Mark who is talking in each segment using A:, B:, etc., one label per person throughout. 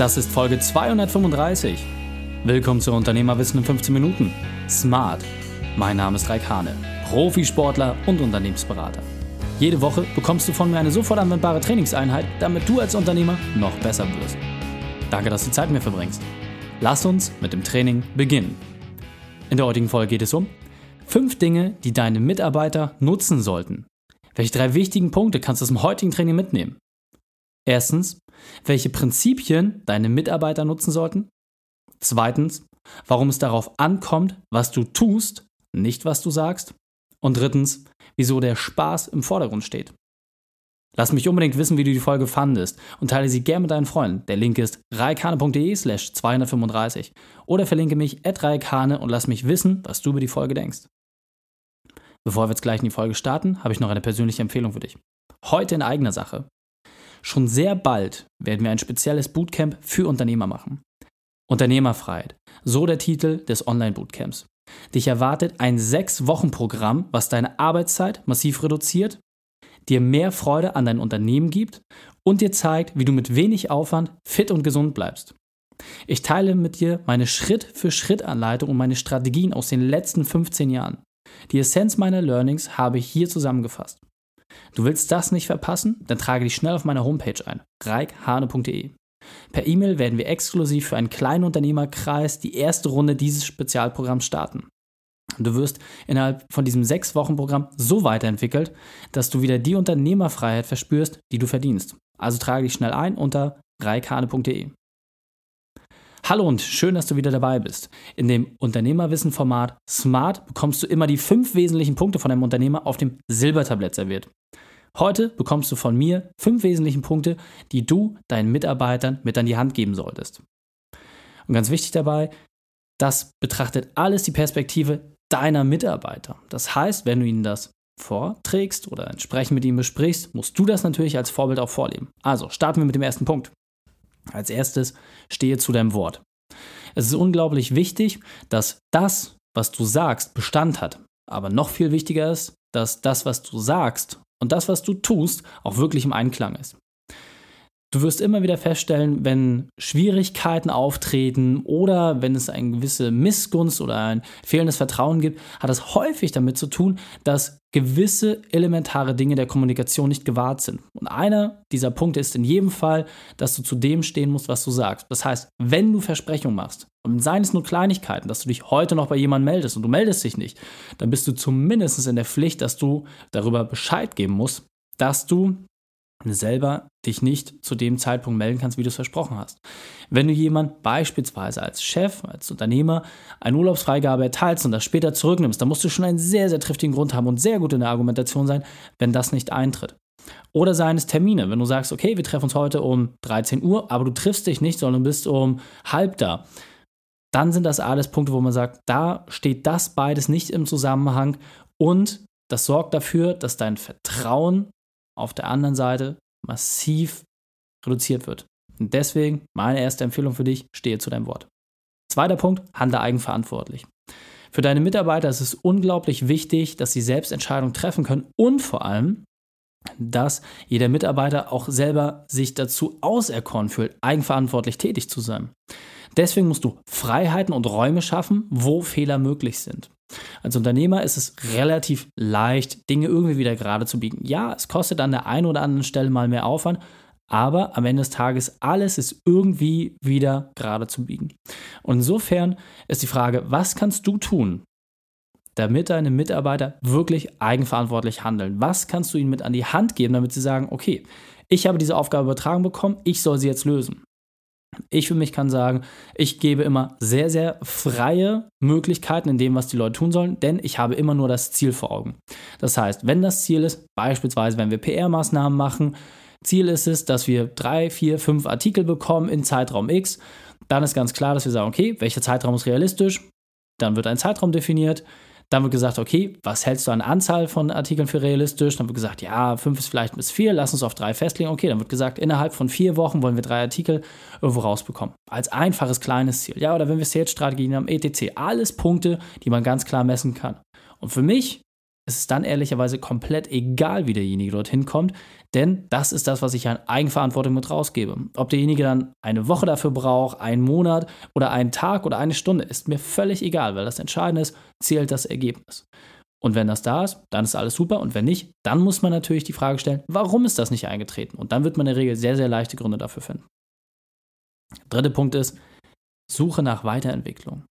A: Das ist Folge 235. Willkommen zu Unternehmerwissen in 15 Minuten. Smart. Mein Name ist Raik Hane, Profisportler und Unternehmensberater. Jede Woche bekommst du von mir eine sofort anwendbare Trainingseinheit, damit du als Unternehmer noch besser wirst. Danke, dass du Zeit mit mir verbringst. Lass uns mit dem Training beginnen. In der heutigen Folge geht es um fünf Dinge, die deine Mitarbeiter nutzen sollten. Welche drei wichtigen Punkte kannst du aus dem heutigen Training mitnehmen? Erstens, welche Prinzipien deine Mitarbeiter nutzen sollten. Zweitens, warum es darauf ankommt, was du tust, nicht was du sagst. Und drittens, wieso der Spaß im Vordergrund steht. Lass mich unbedingt wissen, wie du die Folge fandest und teile sie gerne mit deinen Freunden. Der Link ist reikane.de slash 235 oder verlinke mich at reikane und lass mich wissen, was du über die Folge denkst. Bevor wir jetzt gleich in die Folge starten, habe ich noch eine persönliche Empfehlung für dich. Heute in eigener Sache. Schon sehr bald werden wir ein spezielles Bootcamp für Unternehmer machen. Unternehmerfreiheit, so der Titel des Online-Bootcamps. Dich erwartet ein sechs Wochen Programm, was deine Arbeitszeit massiv reduziert, dir mehr Freude an dein Unternehmen gibt und dir zeigt, wie du mit wenig Aufwand fit und gesund bleibst. Ich teile mit dir meine Schritt-für-Schritt-Anleitung und meine Strategien aus den letzten 15 Jahren. Die Essenz meiner Learnings habe ich hier zusammengefasst. Du willst das nicht verpassen? Dann trage dich schnell auf meiner Homepage ein, reikhane.de. Per E-Mail werden wir exklusiv für einen kleinen Unternehmerkreis die erste Runde dieses Spezialprogramms starten. Du wirst innerhalb von diesem sechs Wochen Programm so weiterentwickelt, dass du wieder die Unternehmerfreiheit verspürst, die du verdienst. Also trage dich schnell ein unter reikhane.de. Hallo und schön, dass du wieder dabei bist. In dem Unternehmerwissen-Format Smart bekommst du immer die fünf wesentlichen Punkte von einem Unternehmer auf dem Silbertablett serviert. Heute bekommst du von mir fünf wesentlichen Punkte, die du deinen Mitarbeitern mit an die Hand geben solltest. Und ganz wichtig dabei, das betrachtet alles die Perspektive deiner Mitarbeiter. Das heißt, wenn du ihnen das vorträgst oder entsprechend mit ihnen besprichst, musst du das natürlich als Vorbild auch vorleben. Also starten wir mit dem ersten Punkt. Als erstes stehe zu deinem Wort. Es ist unglaublich wichtig, dass das, was du sagst, Bestand hat. Aber noch viel wichtiger ist, dass das, was du sagst und das, was du tust, auch wirklich im Einklang ist. Du wirst immer wieder feststellen, wenn Schwierigkeiten auftreten oder wenn es eine gewisse Missgunst oder ein fehlendes Vertrauen gibt, hat das häufig damit zu tun, dass gewisse elementare Dinge der Kommunikation nicht gewahrt sind. Und einer dieser Punkte ist in jedem Fall, dass du zu dem stehen musst, was du sagst. Das heißt, wenn du Versprechungen machst, und seien es nur Kleinigkeiten, dass du dich heute noch bei jemandem meldest und du meldest dich nicht, dann bist du zumindest in der Pflicht, dass du darüber Bescheid geben musst, dass du selber dich nicht zu dem Zeitpunkt melden kannst, wie du es versprochen hast. Wenn du jemand beispielsweise als Chef, als Unternehmer eine Urlaubsfreigabe erteilst und das später zurücknimmst, dann musst du schon einen sehr, sehr triftigen Grund haben und sehr gut in der Argumentation sein, wenn das nicht eintritt. Oder seien es Termine, wenn du sagst, okay, wir treffen uns heute um 13 Uhr, aber du triffst dich nicht, sondern bist um halb da. Dann sind das alles Punkte, wo man sagt, da steht das beides nicht im Zusammenhang und das sorgt dafür, dass dein Vertrauen auf der anderen Seite massiv reduziert wird. Und deswegen meine erste Empfehlung für dich, stehe zu deinem Wort. Zweiter Punkt, handle eigenverantwortlich. Für deine Mitarbeiter ist es unglaublich wichtig, dass sie selbst Entscheidungen treffen können und vor allem, dass jeder Mitarbeiter auch selber sich dazu auserkoren fühlt, eigenverantwortlich tätig zu sein. Deswegen musst du Freiheiten und Räume schaffen, wo Fehler möglich sind. Als Unternehmer ist es relativ leicht, Dinge irgendwie wieder gerade zu biegen. Ja, es kostet an der einen oder anderen Stelle mal mehr Aufwand, aber am Ende des Tages alles ist irgendwie wieder gerade zu biegen. Und insofern ist die Frage, was kannst du tun, damit deine Mitarbeiter wirklich eigenverantwortlich handeln? Was kannst du ihnen mit an die Hand geben, damit sie sagen, okay, ich habe diese Aufgabe übertragen bekommen, ich soll sie jetzt lösen? Ich für mich kann sagen, ich gebe immer sehr, sehr freie Möglichkeiten in dem, was die Leute tun sollen, denn ich habe immer nur das Ziel vor Augen. Das heißt, wenn das Ziel ist, beispielsweise wenn wir PR-Maßnahmen machen, Ziel ist es, dass wir drei, vier, fünf Artikel bekommen in Zeitraum X, dann ist ganz klar, dass wir sagen, okay, welcher Zeitraum ist realistisch? Dann wird ein Zeitraum definiert. Dann wird gesagt, okay, was hältst du an Anzahl von Artikeln für realistisch? Dann wird gesagt, ja, fünf ist vielleicht bis vier, lass uns auf drei festlegen. Okay, dann wird gesagt, innerhalb von vier Wochen wollen wir drei Artikel irgendwo rausbekommen. Als einfaches kleines Ziel. Ja, oder wenn wir Sales-Strategien haben, etc. Alles Punkte, die man ganz klar messen kann. Und für mich ist es dann ehrlicherweise komplett egal, wie derjenige dorthin kommt, denn das ist das, was ich an Eigenverantwortung mit rausgebe. Ob derjenige dann eine Woche dafür braucht, einen Monat oder einen Tag oder eine Stunde, ist mir völlig egal, weil das Entscheidende ist, zählt das Ergebnis. Und wenn das da ist, dann ist alles super. Und wenn nicht, dann muss man natürlich die Frage stellen, warum ist das nicht eingetreten? Und dann wird man in der Regel sehr, sehr leichte Gründe dafür finden. Dritter Punkt ist, Suche nach Weiterentwicklung.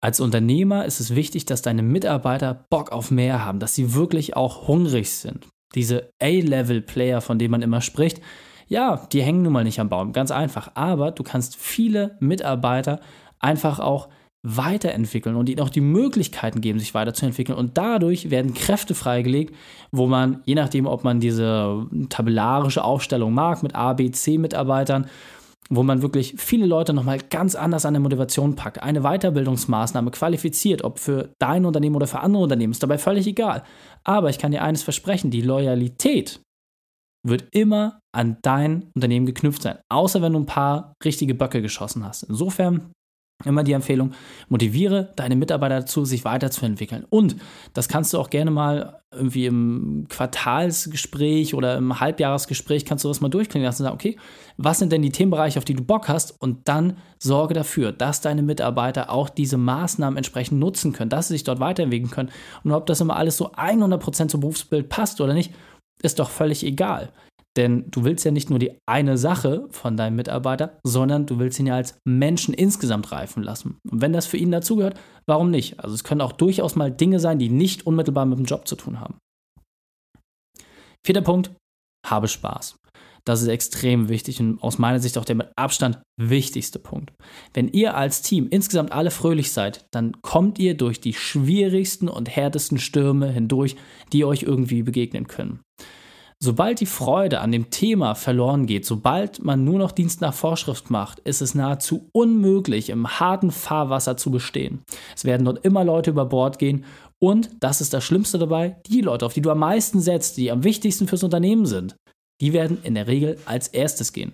A: Als Unternehmer ist es wichtig, dass deine Mitarbeiter Bock auf mehr haben, dass sie wirklich auch hungrig sind. Diese A-Level-Player, von denen man immer spricht, ja, die hängen nun mal nicht am Baum, ganz einfach. Aber du kannst viele Mitarbeiter einfach auch weiterentwickeln und ihnen auch die Möglichkeiten geben, sich weiterzuentwickeln. Und dadurch werden Kräfte freigelegt, wo man, je nachdem, ob man diese tabellarische Aufstellung mag mit A, B, C-Mitarbeitern, wo man wirklich viele Leute nochmal ganz anders an der Motivation packt, eine Weiterbildungsmaßnahme qualifiziert, ob für dein Unternehmen oder für andere Unternehmen, ist dabei völlig egal. Aber ich kann dir eines versprechen, die Loyalität wird immer an dein Unternehmen geknüpft sein, außer wenn du ein paar richtige Böcke geschossen hast. Insofern Immer die Empfehlung, motiviere deine Mitarbeiter dazu, sich weiterzuentwickeln. Und das kannst du auch gerne mal irgendwie im Quartalsgespräch oder im Halbjahresgespräch kannst du das mal durchklingen lassen und sagen, okay, was sind denn die Themenbereiche, auf die du Bock hast? Und dann sorge dafür, dass deine Mitarbeiter auch diese Maßnahmen entsprechend nutzen können, dass sie sich dort weiterentwickeln können. Und ob das immer alles so 100% zum Berufsbild passt oder nicht, ist doch völlig egal. Denn du willst ja nicht nur die eine Sache von deinem Mitarbeiter, sondern du willst ihn ja als Menschen insgesamt reifen lassen. Und wenn das für ihn dazugehört, warum nicht? Also es können auch durchaus mal Dinge sein, die nicht unmittelbar mit dem Job zu tun haben. Vierter Punkt, habe Spaß. Das ist extrem wichtig und aus meiner Sicht auch der mit Abstand wichtigste Punkt. Wenn ihr als Team insgesamt alle fröhlich seid, dann kommt ihr durch die schwierigsten und härtesten Stürme hindurch, die euch irgendwie begegnen können. Sobald die Freude an dem Thema verloren geht, sobald man nur noch Dienst nach Vorschrift macht, ist es nahezu unmöglich, im harten Fahrwasser zu bestehen. Es werden dort immer Leute über Bord gehen und, das ist das Schlimmste dabei, die Leute, auf die du am meisten setzt, die am wichtigsten fürs Unternehmen sind, die werden in der Regel als erstes gehen.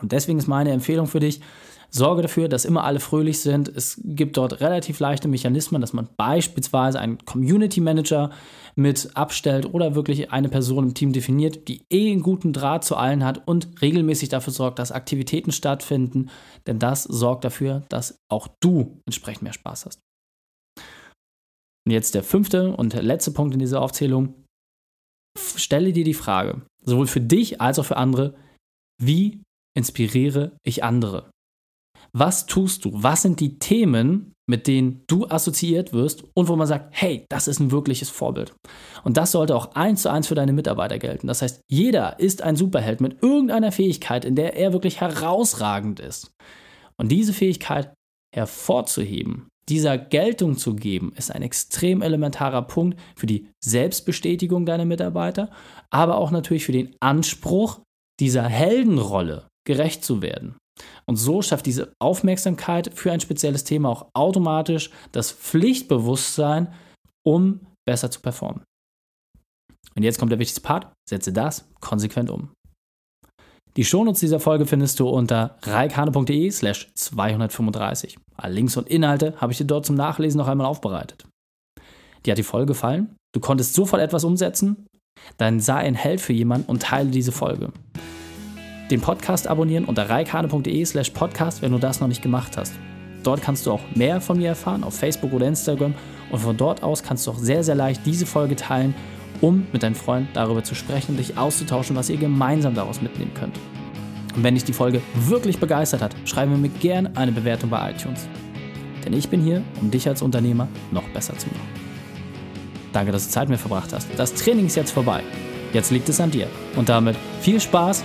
A: Und deswegen ist meine Empfehlung für dich, Sorge dafür, dass immer alle fröhlich sind. Es gibt dort relativ leichte Mechanismen, dass man beispielsweise einen Community Manager mit abstellt oder wirklich eine Person im Team definiert, die eh einen guten Draht zu allen hat und regelmäßig dafür sorgt, dass Aktivitäten stattfinden. Denn das sorgt dafür, dass auch du entsprechend mehr Spaß hast. Und jetzt der fünfte und letzte Punkt in dieser Aufzählung. Stelle dir die Frage, sowohl für dich als auch für andere, wie inspiriere ich andere? Was tust du? Was sind die Themen, mit denen du assoziiert wirst und wo man sagt, hey, das ist ein wirkliches Vorbild. Und das sollte auch eins zu eins für deine Mitarbeiter gelten. Das heißt, jeder ist ein Superheld mit irgendeiner Fähigkeit, in der er wirklich herausragend ist. Und diese Fähigkeit hervorzuheben, dieser Geltung zu geben, ist ein extrem elementarer Punkt für die Selbstbestätigung deiner Mitarbeiter, aber auch natürlich für den Anspruch, dieser Heldenrolle gerecht zu werden. Und so schafft diese Aufmerksamkeit für ein spezielles Thema auch automatisch das Pflichtbewusstsein, um besser zu performen. Und jetzt kommt der wichtigste Part, setze das konsequent um. Die Shownotes dieser Folge findest du unter reikane.de slash 235. Alle Links und Inhalte habe ich dir dort zum Nachlesen noch einmal aufbereitet. Dir hat die Folge gefallen? Du konntest sofort etwas umsetzen? Dann sei ein Held für jemanden und teile diese Folge den Podcast abonnieren unter reikane.de slash podcast, wenn du das noch nicht gemacht hast. Dort kannst du auch mehr von mir erfahren, auf Facebook oder Instagram. Und von dort aus kannst du auch sehr, sehr leicht diese Folge teilen, um mit deinen Freunden darüber zu sprechen und dich auszutauschen, was ihr gemeinsam daraus mitnehmen könnt. Und wenn dich die Folge wirklich begeistert hat, schreibe mir gerne eine Bewertung bei iTunes. Denn ich bin hier, um dich als Unternehmer noch besser zu machen. Danke, dass du Zeit mit mir verbracht hast. Das Training ist jetzt vorbei. Jetzt liegt es an dir. Und damit viel Spaß